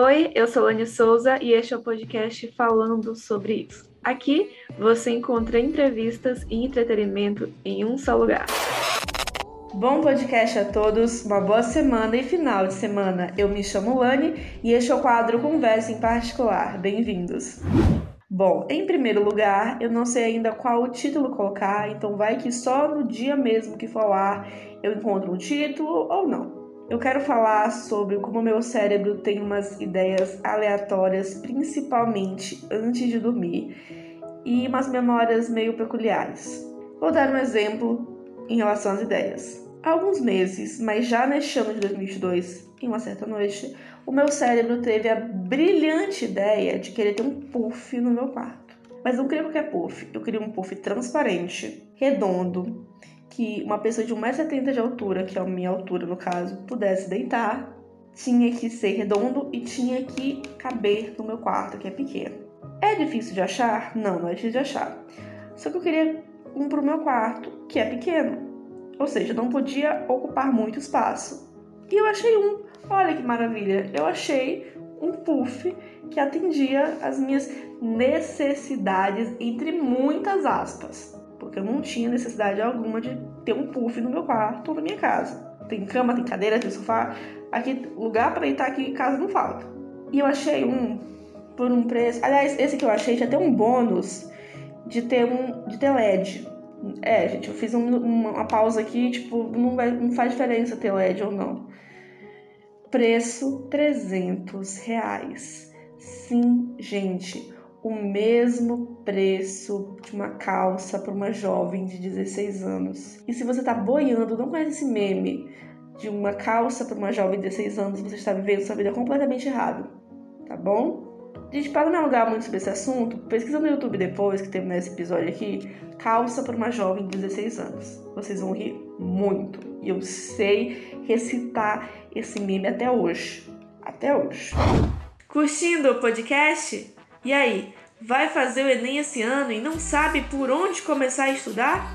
Oi, eu sou Lani Souza e este é o podcast falando sobre isso. Aqui você encontra entrevistas e entretenimento em um só lugar. Bom podcast a todos, uma boa semana e final de semana. Eu me chamo Lani e este é o quadro Conversa em Particular. Bem-vindos! Bom, em primeiro lugar, eu não sei ainda qual o título colocar, então vai que só no dia mesmo que for ao ar eu encontro um título ou não. Eu quero falar sobre como meu cérebro tem umas ideias aleatórias, principalmente antes de dormir, e umas memórias meio peculiares. Vou dar um exemplo em relação às ideias. Há alguns meses, mas já neste ano de 2022, em uma certa noite, o meu cérebro teve a brilhante ideia de querer ter um puff no meu quarto. Mas não queria qualquer puff, eu queria um puff transparente, redondo, que uma pessoa de 1,70m de altura, que é a minha altura no caso, pudesse deitar, tinha que ser redondo e tinha que caber no meu quarto, que é pequeno. É difícil de achar? Não, não é difícil de achar. Só que eu queria um para o meu quarto, que é pequeno. Ou seja, não podia ocupar muito espaço. E eu achei um. Olha que maravilha! Eu achei um puff que atendia as minhas necessidades, entre muitas aspas porque eu não tinha necessidade alguma de ter um puff no meu quarto ou na minha casa. Tem cama, tem cadeira, tem sofá, aqui lugar para deitar aqui casa não falta. E eu achei um por um preço. Aliás, esse que eu achei tinha até um bônus de ter um de ter LED. É, gente, eu fiz um, uma pausa aqui, tipo, não, vai, não faz diferença ter LED ou não. Preço 300 reais. Sim, gente, o mesmo preço de uma calça para uma jovem de 16 anos. E se você está boiando, não conhece esse meme de uma calça para uma jovem de 16 anos, você está vivendo sua vida completamente errado, tá bom? Gente, para não alugar muito sobre esse assunto, pesquisa no YouTube depois que terminar esse episódio aqui, calça para uma jovem de 16 anos. Vocês vão rir muito. E eu sei recitar esse meme até hoje. Até hoje. Curtindo o podcast? E aí, vai fazer o Enem esse ano e não sabe por onde começar a estudar?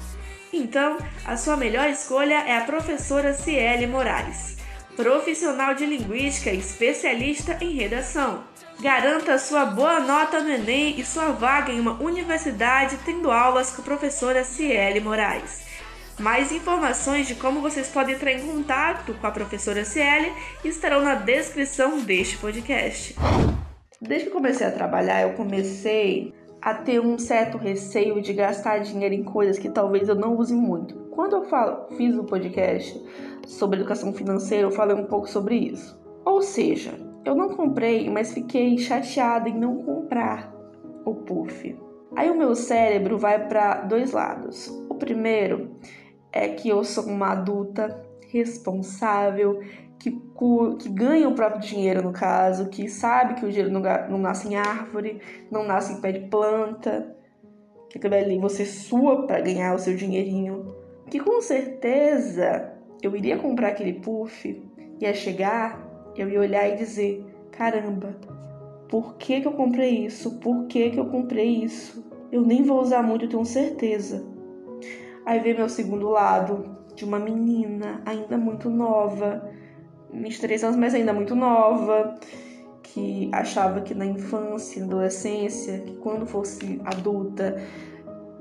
Então, a sua melhor escolha é a professora Ciele Moraes, profissional de linguística e especialista em redação. Garanta sua boa nota no Enem e sua vaga em uma universidade tendo aulas com a professora Ciele Moraes. Mais informações de como vocês podem entrar em contato com a professora Ciele estarão na descrição deste podcast. Desde que comecei a trabalhar, eu comecei a ter um certo receio de gastar dinheiro em coisas que talvez eu não use muito. Quando eu falo, fiz o podcast sobre educação financeira, eu falei um pouco sobre isso. Ou seja, eu não comprei, mas fiquei chateada em não comprar o puff. Aí o meu cérebro vai para dois lados. O primeiro é que eu sou uma adulta responsável que, que ganha o próprio dinheiro, no caso, que sabe que o dinheiro não, não nasce em árvore, não nasce em pé de planta, que ali você sua para ganhar o seu dinheirinho. Que com certeza eu iria comprar aquele puff, ia chegar, eu ia olhar e dizer: caramba, por que, que eu comprei isso? Por que, que eu comprei isso? Eu nem vou usar muito, eu tenho certeza. Aí vem meu segundo lado, de uma menina ainda muito nova, 23 anos, mas ainda muito nova, que achava que na infância, adolescência, que quando fosse adulta,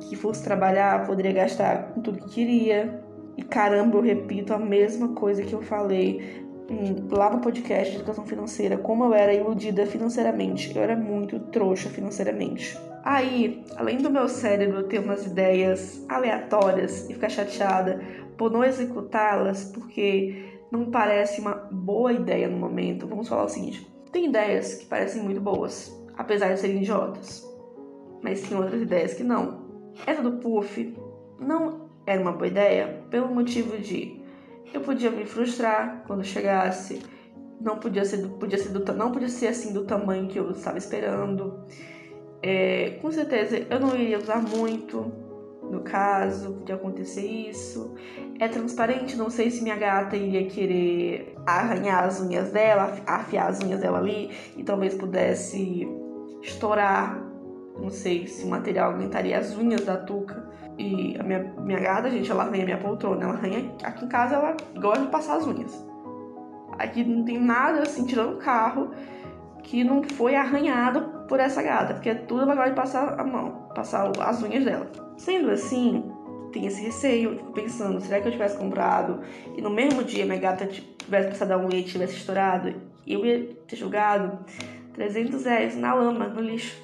que fosse trabalhar, poderia gastar com tudo que queria. E caramba, eu repito a mesma coisa que eu falei lá no podcast de educação financeira, como eu era iludida financeiramente. Eu era muito trouxa financeiramente. Aí, além do meu cérebro ter umas ideias aleatórias e ficar chateada por não executá-las, porque não parece uma boa ideia no momento. Vamos falar o seguinte: tem ideias que parecem muito boas, apesar de serem idiotas, mas tem outras ideias que não. Essa do puff não era uma boa ideia pelo motivo de eu podia me frustrar quando chegasse, não podia ser, podia ser do, não podia ser assim do tamanho que eu estava esperando. É, com certeza eu não iria usar muito, no caso de acontecer isso. É transparente, não sei se minha gata iria querer arranhar as unhas dela, afiar as unhas dela ali e talvez pudesse estourar. Não sei se o material aguentaria as unhas da Tuca. E a minha, minha gata, gente, ela arranha minha poltrona. Ela arranha. Aqui em casa ela gosta de passar as unhas. Aqui não tem nada assim, tirando o carro, que não foi arranhado por essa gata, porque tudo ela gosta de passar a mão, passar as unhas dela. Sendo assim, tem esse receio, fico pensando, será que eu tivesse comprado e no mesmo dia minha gata tivesse passado a unha e tivesse estourado, eu ia ter jogado 300 reais na lama, no lixo.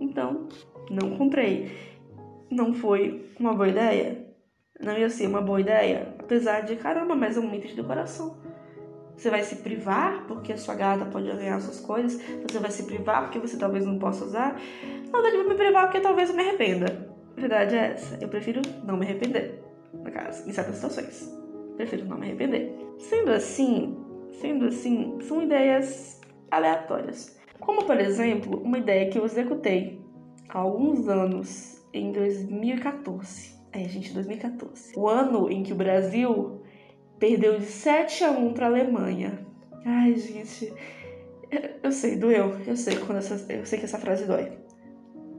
Então, não comprei. Não foi uma boa ideia? Não ia ser uma boa ideia? Apesar de, caramba, mas é um mito de coração. Você vai se privar porque a sua gata pode ganhar suas coisas? Você vai se privar porque você talvez não possa usar? Não, eu vou me privar porque talvez eu me arrependa. A verdade é essa. Eu prefiro não me arrepender, no caso, em certas situações. Prefiro não me arrepender. Sendo assim, sendo assim, são ideias aleatórias. Como, por exemplo, uma ideia que eu executei há alguns anos, em 2014. É, gente, 2014. O ano em que o Brasil perdeu de 7 a 1 para a Alemanha. Ai, gente, eu sei, doeu. Eu sei quando essa, eu sei que essa frase dói.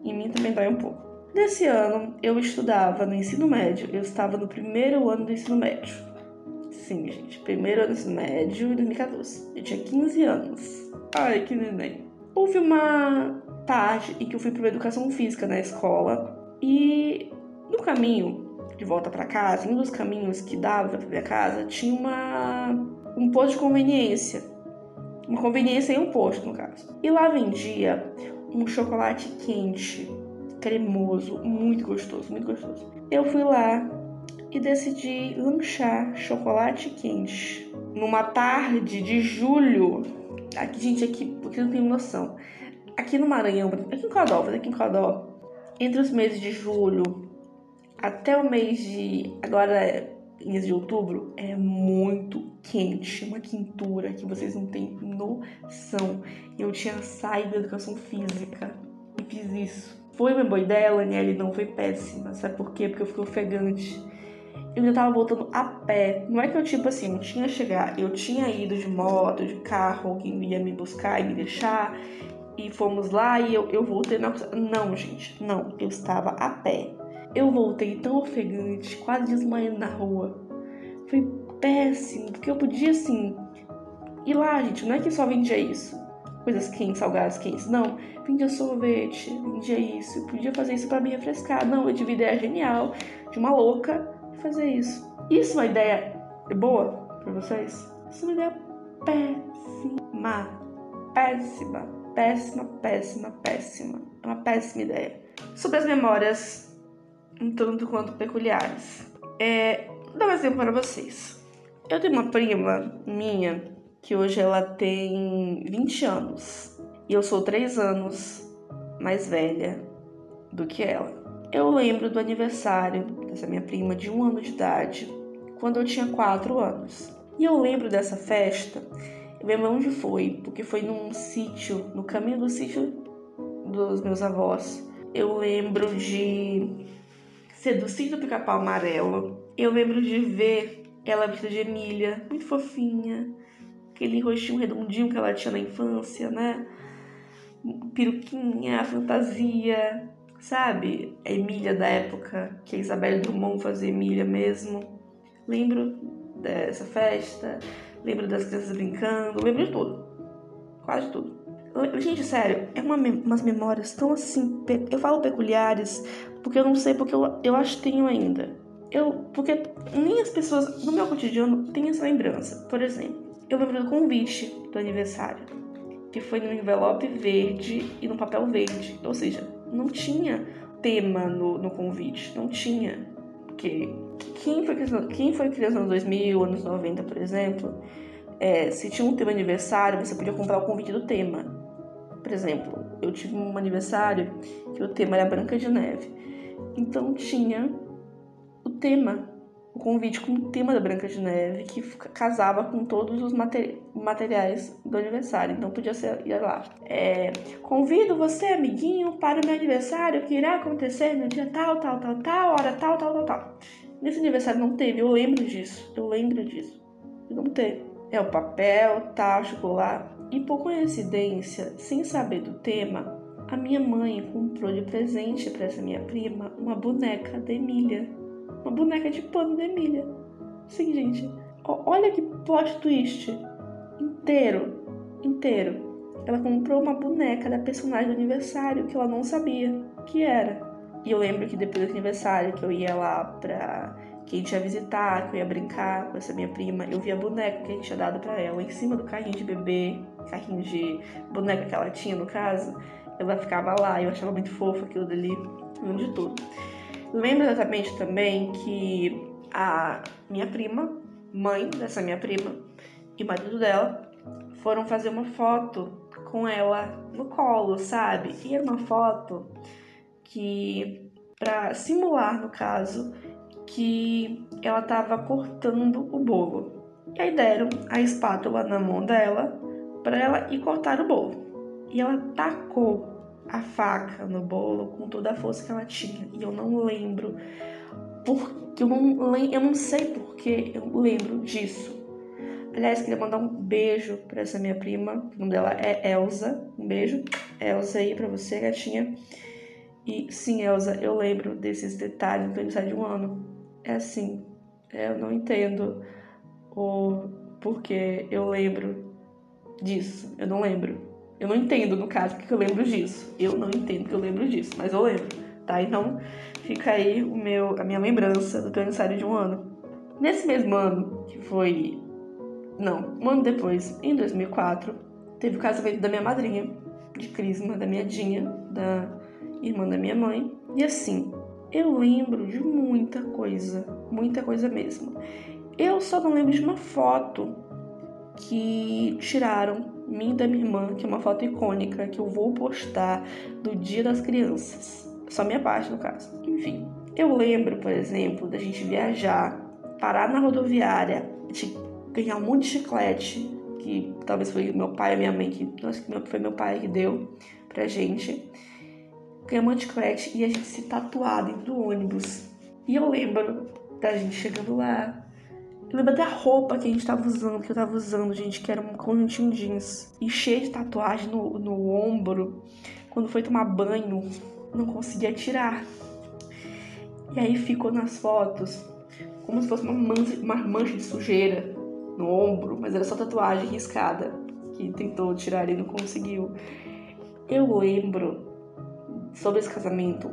Em mim também dói um pouco. Nesse ano, eu estudava no ensino médio. Eu estava no primeiro ano do ensino médio. Sim, gente, primeiro ano do ensino médio, 2014. Eu tinha 15 anos. Ai, que neném. Houve uma tarde em que eu fui para educação física na escola e no caminho de volta para casa, um dos caminhos que dava para minha casa, tinha uma um posto de conveniência. Uma conveniência e um posto, no caso. E lá vendia um chocolate quente, cremoso, muito gostoso, muito gostoso. Eu fui lá e decidi lanchar chocolate quente numa tarde de julho Aqui, gente, aqui, porque não tenho noção. Aqui no Maranhão, aqui em Codó, aqui em Codó, entre os meses de julho até o mês de. Agora, mês de outubro, é muito quente, uma quintura que vocês não têm noção. Eu tinha saído da educação física e fiz isso. Foi uma boa ideia, Laniele? Não foi péssima. Sabe por quê? Porque eu fiquei ofegante eu já tava voltando a pé. Não é que eu, tipo assim, não tinha chegar. Eu tinha ido de moto, de carro, alguém ia me buscar e me deixar. E fomos lá e eu, eu voltei na. Não, gente, não. Eu estava a pé. Eu voltei tão ofegante, quase desmaiando na rua. Foi péssimo, porque eu podia, assim. Ir lá, gente, não é que só vendia isso. Coisas quentes, salgadas quentes. Não, vendia sorvete, vendia isso. Eu podia fazer isso para me refrescar. Não, eu tive ideia genial de uma louca fazer isso. Isso é uma ideia boa para vocês? Isso é uma ideia péssima. Péssima, péssima, péssima, péssima. É uma péssima ideia. Sobre as memórias, um tanto quanto peculiares. É, vou dar um exemplo para vocês. Eu tenho uma prima minha que hoje ela tem 20 anos e eu sou 3 anos mais velha do que ela. Eu lembro do aniversário dessa minha prima de um ano de idade, quando eu tinha quatro anos. E eu lembro dessa festa, eu lembro onde foi, porque foi num sítio, no caminho do sítio dos meus avós. Eu lembro de ser do sítio do Pica-Pau Amarelo. Eu lembro de ver ela vestida de Emília, muito fofinha, aquele rostinho redondinho que ela tinha na infância, né? Peruquinha, fantasia sabe? A Emília da época, que a Isabelle Drummond fazia Emília mesmo. Lembro dessa festa, lembro das crianças brincando, lembro de tudo. Quase tudo. Gente, sério, é uma, umas memórias tão assim. Eu falo peculiares porque eu não sei, porque eu, eu acho que tenho ainda. Eu, porque nem as pessoas no meu cotidiano têm essa lembrança. Por exemplo, eu lembro do convite do aniversário, que foi num envelope verde e num papel verde. Ou seja, não tinha tema no, no convite, não tinha. Porque quem foi, quem foi criança nos 2000, anos 90, por exemplo, é, se tinha um tema aniversário, você podia comprar o convite do tema. Por exemplo, eu tive um aniversário que o tema era Branca de Neve. Então tinha o tema o convite com o tema da Branca de Neve, que casava com todos os materiais do aniversário. Então podia ser ir lá. É, Convido você, amiguinho, para o meu aniversário que irá acontecer no dia tal, tal, tal, tal, hora tal, tal, tal, tal. Nesse aniversário não teve, eu lembro disso. Eu lembro disso. Não teve. É o papel, tal, chocolate. E por coincidência, sem saber do tema, a minha mãe comprou de presente para essa minha prima uma boneca da Emília uma boneca de pano da Emília. Sim, gente. Olha que plot twist. Inteiro. Inteiro. ela comprou uma boneca da personagem do aniversário que ela não sabia que era. E eu lembro que depois do aniversário que eu ia lá pra que a gente ia visitar, que eu ia brincar com essa minha prima, eu via boneca que a gente tinha dado para ela em cima do carrinho de bebê, carrinho de boneca que ela tinha no caso. Ela ficava lá, eu achava muito fofo aquilo dali, lembro de tudo. Lembro exatamente também que a minha prima, mãe dessa minha prima, e marido dela foram fazer uma foto com ela no colo, sabe? E era uma foto que, para simular, no caso, que ela estava cortando o bolo. E aí deram a espátula na mão dela para ela ir cortar o bolo. E ela tacou a faca no bolo com toda a força que ela tinha. E eu não lembro porque eu não, eu não sei porque eu lembro disso. Aliás, queria mandar um beijo para essa minha prima. O nome dela é Elsa. Um beijo, Elsa aí para você, gatinha. E sim, Elsa, eu lembro desses detalhes do aniversário de um ano. É assim, eu não entendo o porquê eu lembro disso. Eu não lembro. Eu não entendo, no caso, porque eu lembro disso. Eu não entendo que eu lembro disso, mas eu lembro, tá? Então, fica aí o meu, a minha lembrança do teu aniversário de um ano. Nesse mesmo ano, que foi não, um ano depois, em 2004, teve o casamento da minha madrinha, de Crisma, da minha Dinha, da irmã da minha mãe. E assim, eu lembro de muita coisa, muita coisa mesmo. Eu só não lembro de uma foto que tiraram mim e da minha irmã, que é uma foto icônica que eu vou postar do Dia das Crianças. Só minha parte, no caso. Enfim, eu lembro, por exemplo, da gente viajar, parar na rodoviária, de ganhar um monte de chiclete, que talvez foi meu pai ou minha mãe, que acho que foi meu pai que deu pra gente. Ganhar monte de chiclete e a gente se tatuar dentro do ônibus. E eu lembro da gente chegando lá. Eu lembro até a roupa que a gente tava usando, que eu tava usando, gente, que era um conjuntinho jeans. E cheio de tatuagem no, no ombro. Quando foi tomar banho, não conseguia tirar. E aí ficou nas fotos como se fosse uma mancha, uma mancha de sujeira no ombro, mas era só tatuagem riscada, que tentou tirar e não conseguiu. Eu lembro sobre esse casamento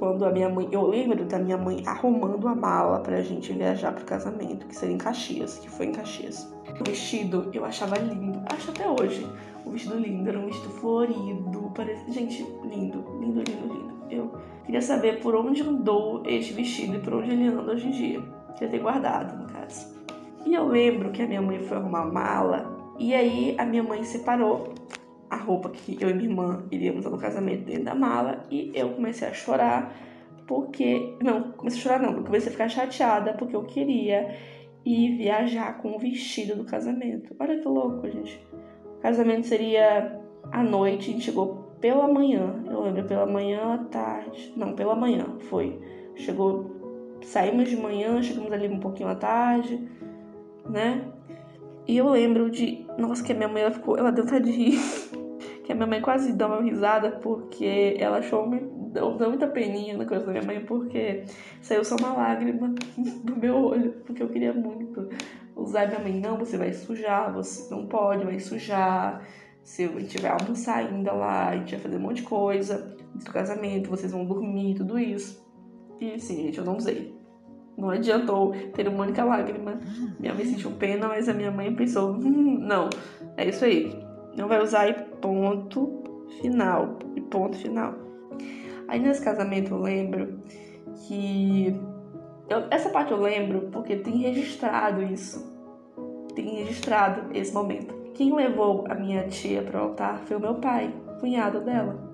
quando a minha mãe, eu lembro da minha mãe arrumando a mala pra gente viajar pro casamento, que seria em Caxias, que foi em Caxias. O vestido eu achava lindo, acho até hoje. O vestido lindo, era um vestido florido, parece, gente, lindo, lindo, lindo, lindo. Eu queria saber por onde andou este vestido e por onde ele anda hoje em dia. Queria ter guardado, no caso. E eu lembro que a minha mãe foi arrumar mala e aí a minha mãe separou a roupa que eu e minha irmã iríamos no casamento dentro da mala e eu comecei a chorar porque não, comecei a chorar não, comecei a ficar chateada porque eu queria ir viajar com o vestido do casamento. Olha que louco, gente. O casamento seria à noite, a gente chegou pela manhã. Eu lembro pela manhã à tarde, não, pela manhã foi. Chegou, saímos de manhã, chegamos ali um pouquinho à tarde né? E eu lembro de, nossa, que a minha mãe ela ficou, ela deu de. que a minha mãe quase deu uma risada porque ela achou deu, deu muita peninha na coisa da minha mãe porque saiu só uma lágrima do meu olho, porque eu queria muito usar minha mãe, não, você vai sujar, você não pode, vai sujar. Se gente vai almoçar ainda lá, a gente vai fazer um monte de coisa do casamento, vocês vão dormir, tudo isso. E assim, gente, eu não usei. Não adiantou ter uma única lágrima. Minha mãe sentiu pena, mas a minha mãe pensou: hum, não, é isso aí. Não vai usar e ponto final. E ponto final. Aí nesse casamento eu lembro que. Eu, essa parte eu lembro porque tem registrado isso. Tem registrado esse momento. Quem levou a minha tia para o altar foi o meu pai, cunhado dela.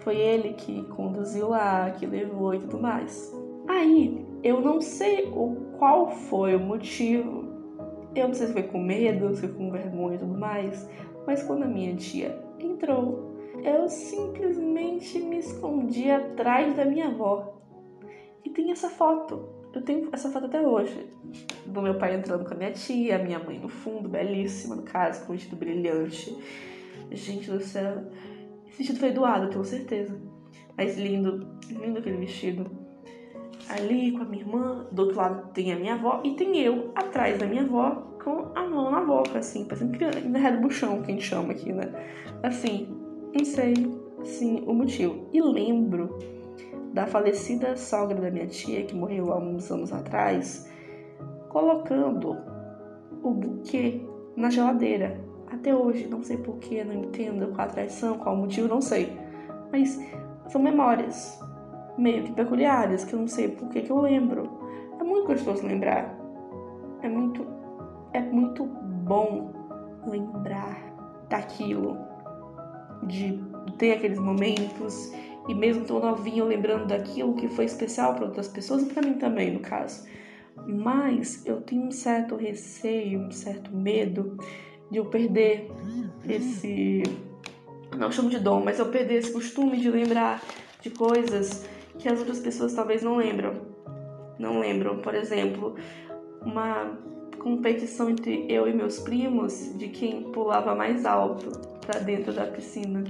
Foi ele que conduziu lá, que levou e tudo mais. Aí eu não sei o qual foi o motivo. Eu não sei se foi com medo, se foi com vergonha e tudo mais. Mas quando a minha tia entrou, eu simplesmente me escondi atrás da minha avó. E tem essa foto. Eu tenho essa foto até hoje. Do meu pai entrando com a minha tia, minha mãe no fundo, belíssima, no caso, com um vestido brilhante. Gente do céu. Esse vestido foi doado, tenho certeza. Mas lindo, lindo aquele vestido ali com a minha irmã, do outro lado tem a minha avó e tem eu atrás da minha avó com a mão na boca, assim, parecendo criança, na ré do buchão, que a gente chama aqui, né? Assim, não sei, assim, o motivo. E lembro da falecida sogra da minha tia, que morreu há uns anos atrás, colocando o buquê na geladeira. Até hoje, não sei porquê, não entendo qual a traição, qual o motivo, não sei. Mas são memórias meio que peculiares, que eu não sei porquê que eu lembro. É muito gostoso lembrar. É muito, é muito bom lembrar daquilo, de ter aqueles momentos e mesmo tão novinho lembrando daquilo que foi especial para outras pessoas e para mim também, no caso. Mas eu tenho um certo receio, um certo medo de eu perder esse. Não chamo de dom, mas eu perder esse costume de lembrar de coisas que as outras pessoas talvez não lembram. Não lembram, por exemplo, uma competição entre eu e meus primos de quem pulava mais alto para dentro da piscina.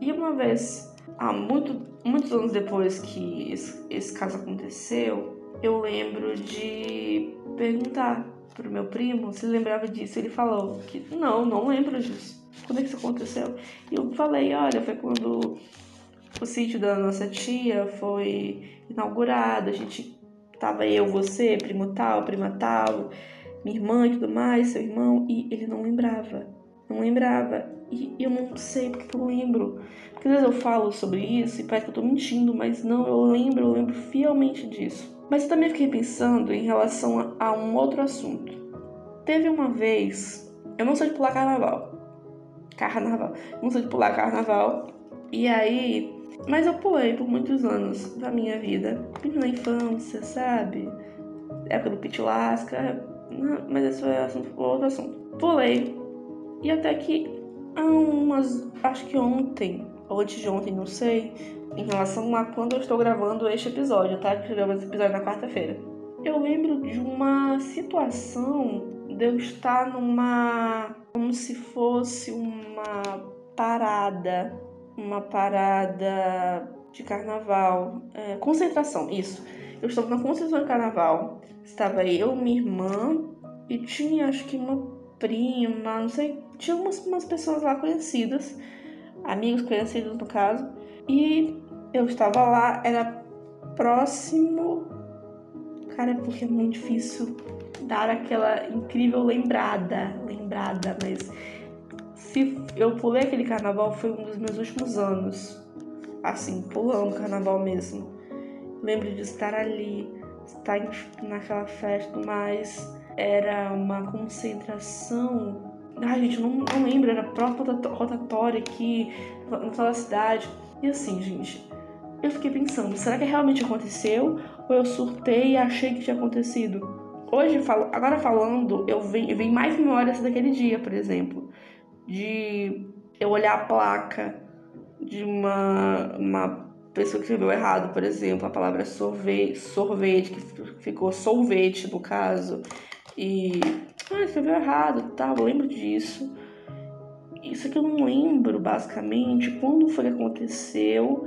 E uma vez há muito, muitos anos depois que esse, esse caso aconteceu, eu lembro de perguntar pro meu primo se lembrava disso. Ele falou que não, não lembro disso. Quando é que isso aconteceu? E eu falei, olha, foi quando o sítio da nossa tia foi inaugurado, a gente tava eu, você, primo tal, prima tal, minha irmã e tudo mais, seu irmão, e ele não lembrava. Não lembrava. E eu não sei porque eu lembro. Porque às vezes eu falo sobre isso e parece que eu tô mentindo, mas não, eu lembro, eu lembro fielmente disso. Mas eu também fiquei pensando em relação a, um outro assunto. Teve uma vez, eu não sou de pular carnaval. Carnaval. Não sou de pular carnaval. E aí, mas eu pulei por muitos anos da minha vida. Na infância, sabe? Época do pit lasca. Mas esse foi outro assunto. Pulei. E até que há umas. Acho que ontem, ou antes de ontem, não sei, em relação a quando eu estou gravando este episódio, tá? Que eu gravo esse episódio na quarta-feira. Eu lembro de uma situação de eu estar numa. como se fosse uma parada. Uma parada de carnaval. É, concentração, isso. Eu estava na concentração de carnaval. Estava eu, minha irmã e tinha acho que uma prima, não sei tinha umas, umas pessoas lá conhecidas, amigos conhecidos no caso, e eu estava lá, era próximo. Cara, é porque é muito difícil dar aquela incrível lembrada, lembrada, mas eu pulei aquele carnaval foi um dos meus últimos anos, assim, pulando carnaval mesmo. Lembro de estar ali, estar naquela festa, mas era uma concentração Ai, gente, não, não lembro, era própria rotatória aqui, naquela cidade. E assim, gente, eu fiquei pensando, será que realmente aconteceu? Ou eu surtei e achei que tinha acontecido? Hoje, agora falando, eu venho, vem mais memórias daquele dia, por exemplo. De eu olhar a placa de uma, uma pessoa que escreveu errado, por exemplo, a palavra sorvete, sorvete que ficou sorvete no caso. E ah, escreveu errado, tal, eu lembro disso. Isso aqui eu não lembro, basicamente, quando foi que aconteceu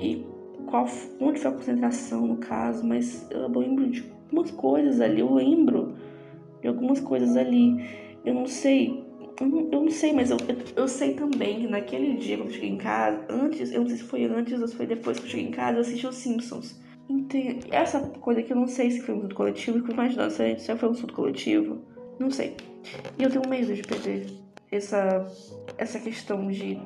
e qual, onde foi a concentração, no caso, mas eu lembro de algumas coisas ali, eu lembro de algumas coisas ali. Eu não sei, eu não, eu não sei, mas eu, eu, sei também que naquele dia, quando eu cheguei em casa, antes, eu não sei se foi antes ou se foi depois que eu cheguei em casa, eu assisti os Simpsons. Entende? Essa coisa que eu não sei se foi um surto coletivo, eu imaginando se foi um surto coletivo não sei. E eu tenho medo de perder essa, essa questão de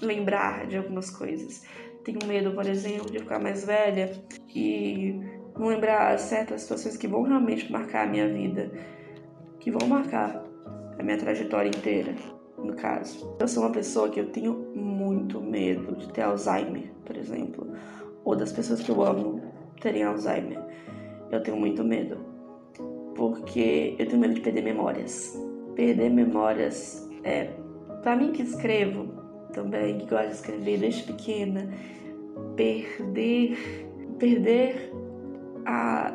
lembrar de algumas coisas. Tenho medo, por exemplo, de ficar mais velha e não lembrar certas situações que vão realmente marcar a minha vida, que vão marcar a minha trajetória inteira, no caso. Eu sou uma pessoa que eu tenho muito medo de ter Alzheimer, por exemplo, ou das pessoas que eu amo terem Alzheimer. Eu tenho muito medo porque eu tenho medo de perder memórias. Perder memórias é, para mim que escrevo também, que gosto de escrever desde pequena, perder, perder a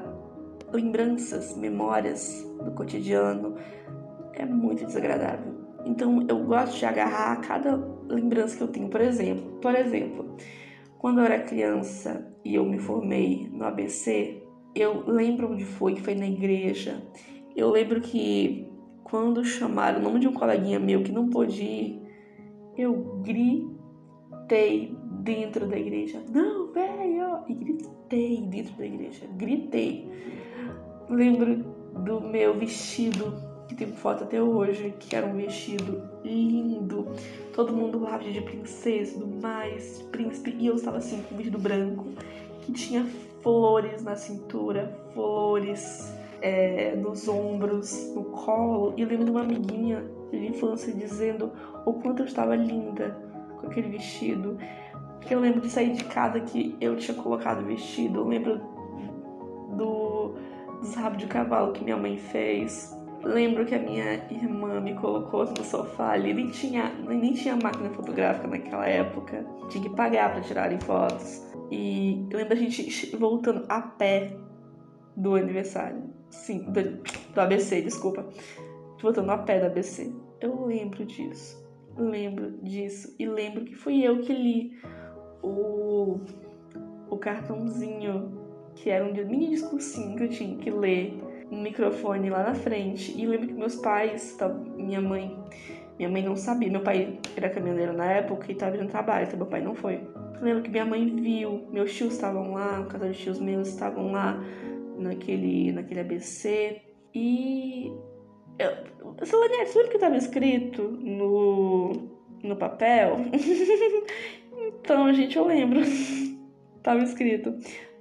lembranças, memórias do cotidiano é muito desagradável. Então eu gosto de agarrar cada lembrança que eu tenho, por exemplo, por exemplo, quando eu era criança e eu me formei no ABC, eu lembro onde foi, que foi na igreja. Eu lembro que quando chamaram o nome de um coleguinha meu que não pôde ir, eu gritei dentro da igreja. Não, velho! E gritei dentro da igreja. Gritei. Lembro do meu vestido, que tem foto até hoje, que era um vestido lindo. Todo mundo lá de princesa, do mais, príncipe. E eu estava assim, com um vestido branco, que tinha flores na cintura, flores é, nos ombros, no colo. E eu lembro de uma amiguinha de infância dizendo o quanto eu estava linda com aquele vestido. Porque eu lembro de sair de casa que eu tinha colocado o vestido. Eu lembro do, dos rabos de cavalo que minha mãe fez. Lembro que a minha irmã me colocou no sofá ali. Nem tinha, nem tinha máquina fotográfica naquela época. Tinha que pagar para tirarem fotos. E eu lembro a gente voltando a pé do aniversário. Sim, do, do ABC, desculpa. Voltando a pé do ABC. Eu lembro disso. Lembro disso. E lembro que fui eu que li o, o cartãozinho, que era um mini discursinho que eu tinha que ler no microfone lá na frente. E lembro que meus pais, minha mãe, minha mãe não sabia. Meu pai era caminhoneiro na época e estava no trabalho, então meu pai não foi. lembro que minha mãe viu, meus tios estavam lá, o casal de tios meus estavam lá naquele, naquele ABC. E. Eu, você lembra que estava escrito no, no papel? Então, gente, eu lembro. Tava escrito: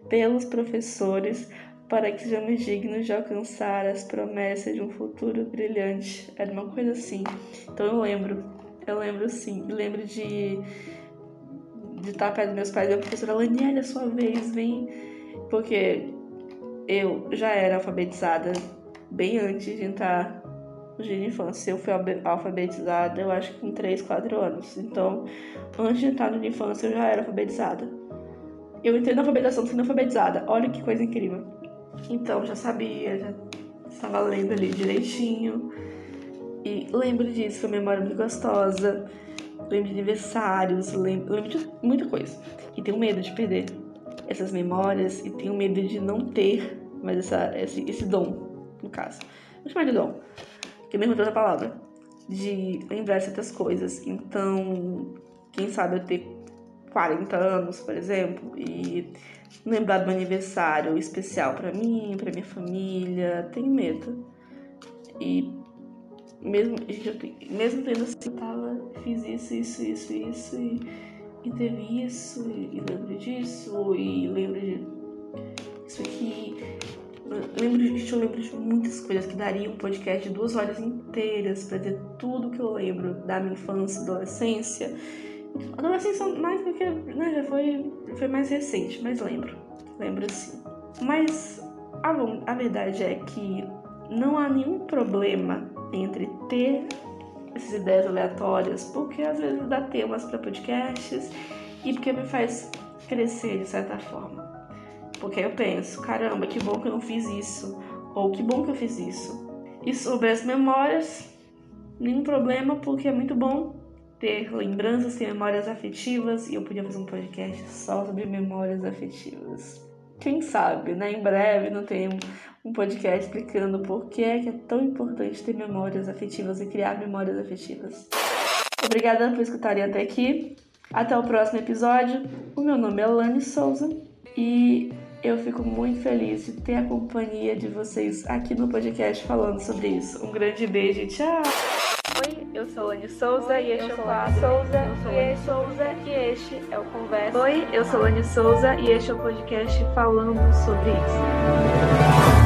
pelos professores, para que sejamos dignos de alcançar as promessas de um futuro brilhante. Era uma coisa assim. Então eu lembro. Eu lembro sim. Lembro de de estar perto dos meus pais e a professora Laniela, a sua vez, vem. Porque eu já era alfabetizada bem antes de entrar de infância. Eu fui alfabetizada, eu acho que com 3, 4 anos. Então, antes de entrar no infância, eu já era alfabetizada. Eu entrei na alfabetização sendo alfabetizada. Olha que coisa incrível. Então, já sabia, já estava lendo ali direitinho. E lembro disso, foi uma memória muito gostosa. Lembro de aniversários, lembro, lembro de muita coisa. E tenho medo de perder essas memórias e tenho medo de não ter mais essa, esse, esse dom, no caso. Vou chamar de dom que me outra palavra, de lembrar certas coisas. Então, quem sabe eu ter 40 anos, por exemplo, e lembrar do aniversário especial para mim, para minha família, tenho medo. E mesmo, mesmo tendo assim, tava, fiz isso, isso, isso, isso, e, e teve isso, e, e lembro disso, e lembro de isso aqui, lembro, gente, eu lembro de muitas coisas que daria um podcast de duas horas inteiras para ver tudo que eu lembro da minha infância e adolescência. Adolescência mais porque né, já foi, foi mais recente, mas lembro. Lembro sim. Mas a, a verdade é que não há nenhum problema entre ter essas ideias aleatórias, porque às vezes dá temas para podcasts e porque me faz crescer de certa forma. Porque eu penso, caramba, que bom que eu não fiz isso. Ou que bom que eu fiz isso. E sobre as memórias, nenhum problema, porque é muito bom ter lembranças, ter memórias afetivas. E eu podia fazer um podcast só sobre memórias afetivas. Quem sabe, né? Em breve não tem um podcast explicando por que é, que é tão importante ter memórias afetivas e criar memórias afetivas. Obrigada por escutarem até aqui. Até o próximo episódio. O meu nome é Lani Souza e eu fico muito feliz de ter a companhia de vocês aqui no podcast falando sobre isso. Um grande beijo e tchau! Oi, eu sou Lani Souza Oi, e este é o quadro Souza, eu sou Lani Souza e este é o Conversa. Oi, eu sou Lani Souza e este é o podcast falando sobre isso.